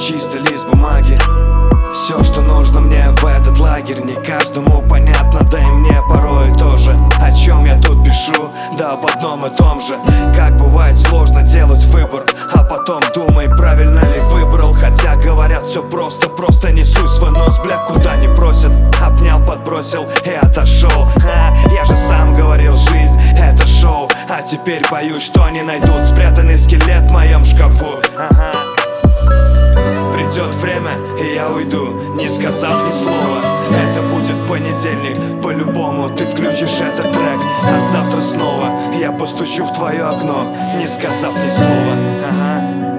чистый лист бумаги. Все, что нужно мне в этот лагерь Не каждому понятно, да и мне порой тоже. О чем я тут пишу, да об одном и том же. Как бывает сложно делать выбор А потом думай, правильно ли выбрал. Хотя говорят все просто, просто несу свой нос Бля, куда не просят. Обнял, подбросил и отошел а, Я же сам говорил, жизнь это шоу. А теперь боюсь, что они найдут спрятанный скелет в моем шкафу. Ага Придет время, и я уйду, не сказав ни слова. Это будет понедельник, по-любому ты включишь этот трек А завтра снова я постучу в твое окно, не сказав ни слова. Ага